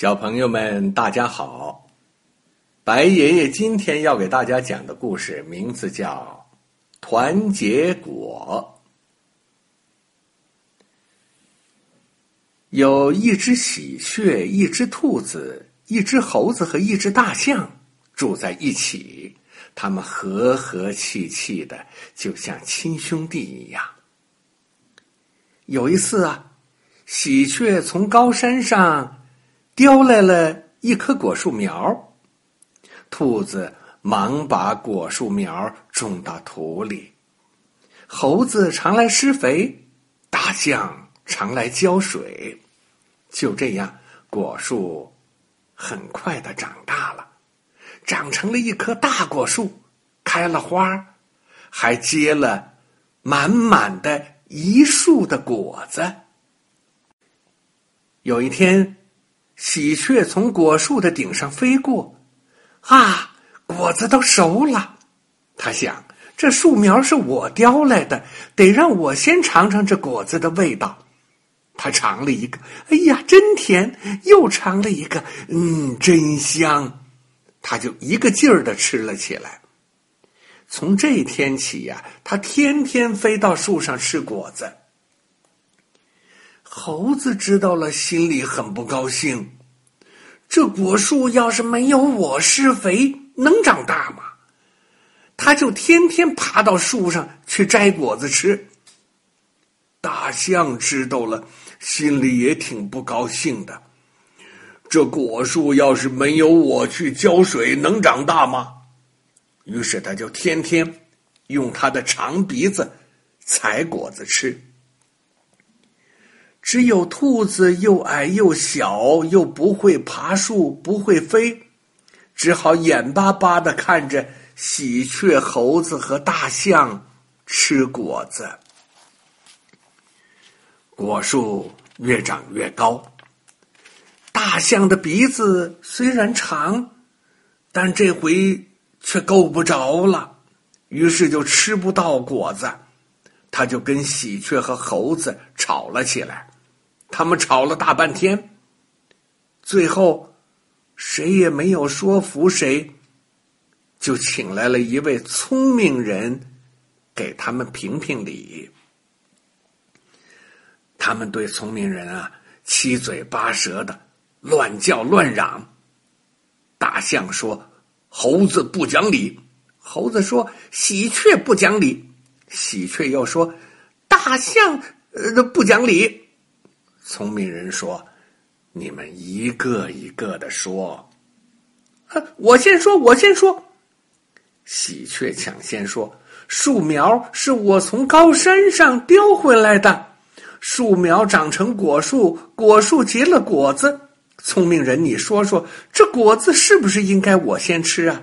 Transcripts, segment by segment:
小朋友们，大家好！白爷爷今天要给大家讲的故事名字叫《团结果》。有一只喜鹊，一只兔子，一只猴子和一只大象住在一起，他们和和气气的，就像亲兄弟一样。有一次啊，喜鹊从高山上。叼来了一棵果树苗，兔子忙把果树苗种到土里，猴子常来施肥，大象常来浇水，就这样，果树很快的长大了，长成了一棵大果树，开了花，还结了满满的一树的果子。有一天。喜鹊从果树的顶上飞过，啊，果子都熟了。他想，这树苗是我叼来的，得让我先尝尝这果子的味道。他尝了一个，哎呀，真甜！又尝了一个，嗯，真香。他就一个劲儿的吃了起来。从这天起呀，他天天飞到树上吃果子。猴子知道了，心里很不高兴。这果树要是没有我施肥，能长大吗？他就天天爬到树上去摘果子吃。大象知道了，心里也挺不高兴的。这果树要是没有我去浇水，能长大吗？于是他就天天用他的长鼻子采果子吃。只有兔子又矮又小，又不会爬树，不会飞，只好眼巴巴的看着喜鹊、猴子和大象吃果子。果树越长越高，大象的鼻子虽然长，但这回却够不着了，于是就吃不到果子，他就跟喜鹊和猴子吵了起来。他们吵了大半天，最后谁也没有说服谁，就请来了一位聪明人给他们评评理。他们对聪明人啊七嘴八舌的乱叫乱嚷。大象说：“猴子不讲理。”猴子说：“喜鹊不讲理。”喜鹊又说：“大象呃不讲理。”聪明人说：“你们一个一个的说。”我先说，我先说。喜鹊抢先说：“树苗是我从高山上叼回来的，树苗长成果树，果树结了果子。聪明人，你说说，这果子是不是应该我先吃啊？”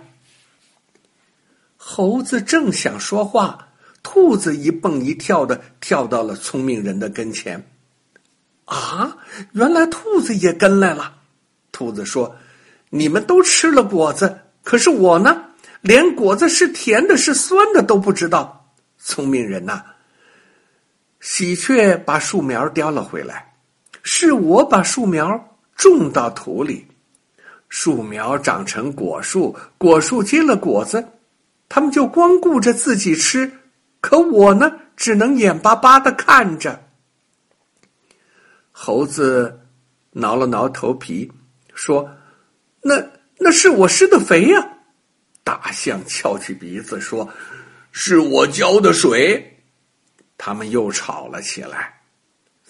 猴子正想说话，兔子一蹦一跳的跳到了聪明人的跟前。啊！原来兔子也跟来了。兔子说：“你们都吃了果子，可是我呢，连果子是甜的、是酸的都不知道。”聪明人呐！喜鹊把树苗叼了回来，是我把树苗种到土里，树苗长成果树，果树结了果子，他们就光顾着自己吃，可我呢，只能眼巴巴的看着。猴子挠了挠头皮，说：“那那是我施的肥呀。”大象翘起鼻子说：“是我浇的水。”他们又吵了起来。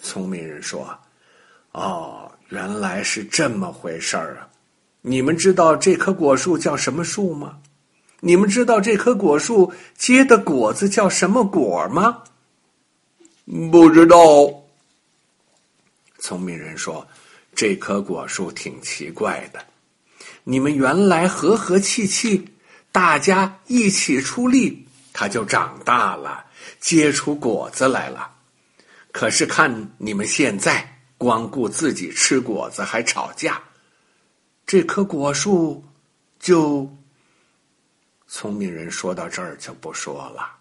聪明人说：“哦，原来是这么回事儿啊！你们知道这棵果树叫什么树吗？你们知道这棵果树结的果子叫什么果吗？不知道。”聪明人说：“这棵果树挺奇怪的，你们原来和和气气，大家一起出力，它就长大了，结出果子来了。可是看你们现在，光顾自己吃果子，还吵架，这棵果树就……”聪明人说到这儿就不说了。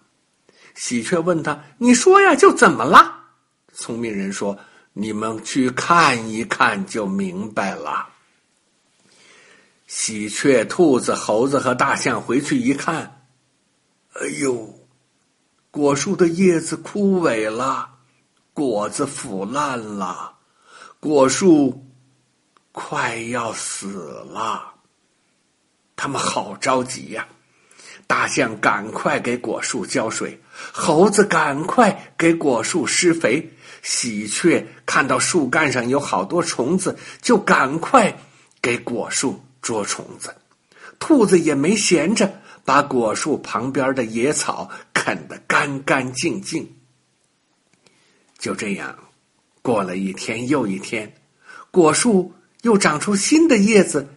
喜鹊问他：“你说呀，就怎么了？”聪明人说。你们去看一看就明白了。喜鹊、兔子、猴子和大象回去一看，哎呦，果树的叶子枯萎了，果子腐烂了，果树快要死了。他们好着急呀！大象赶快给果树浇水，猴子赶快给果树施肥。喜鹊看到树干上有好多虫子，就赶快给果树捉虫子。兔子也没闲着，把果树旁边的野草啃得干干净净。就这样，过了一天又一天，果树又长出新的叶子，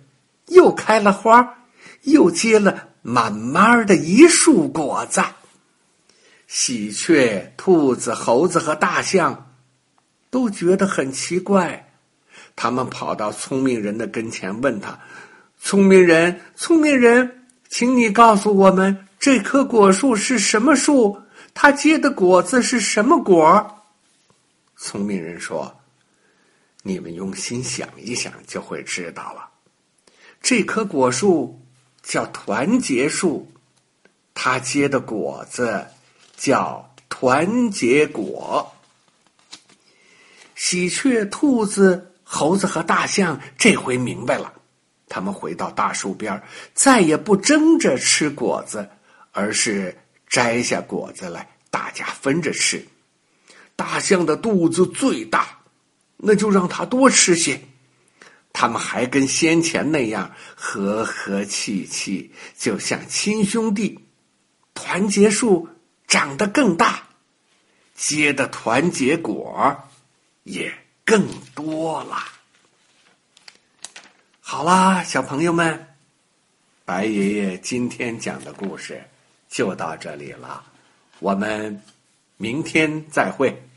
又开了花，又结了满满的一束果子。喜鹊、兔子、猴子和大象。都觉得很奇怪，他们跑到聪明人的跟前，问他：“聪明人，聪明人，请你告诉我们，这棵果树是什么树？它结的果子是什么果？”聪明人说：“你们用心想一想，就会知道了。这棵果树叫团结树，它结的果子叫团结果。”喜鹊、兔子、猴子和大象这回明白了，他们回到大树边再也不争着吃果子，而是摘下果子来，大家分着吃。大象的肚子最大，那就让它多吃些。他们还跟先前那样和和气气，就像亲兄弟。团结树长得更大，结的团结果。也更多了。好啦，小朋友们，白爷爷今天讲的故事就到这里了，我们明天再会。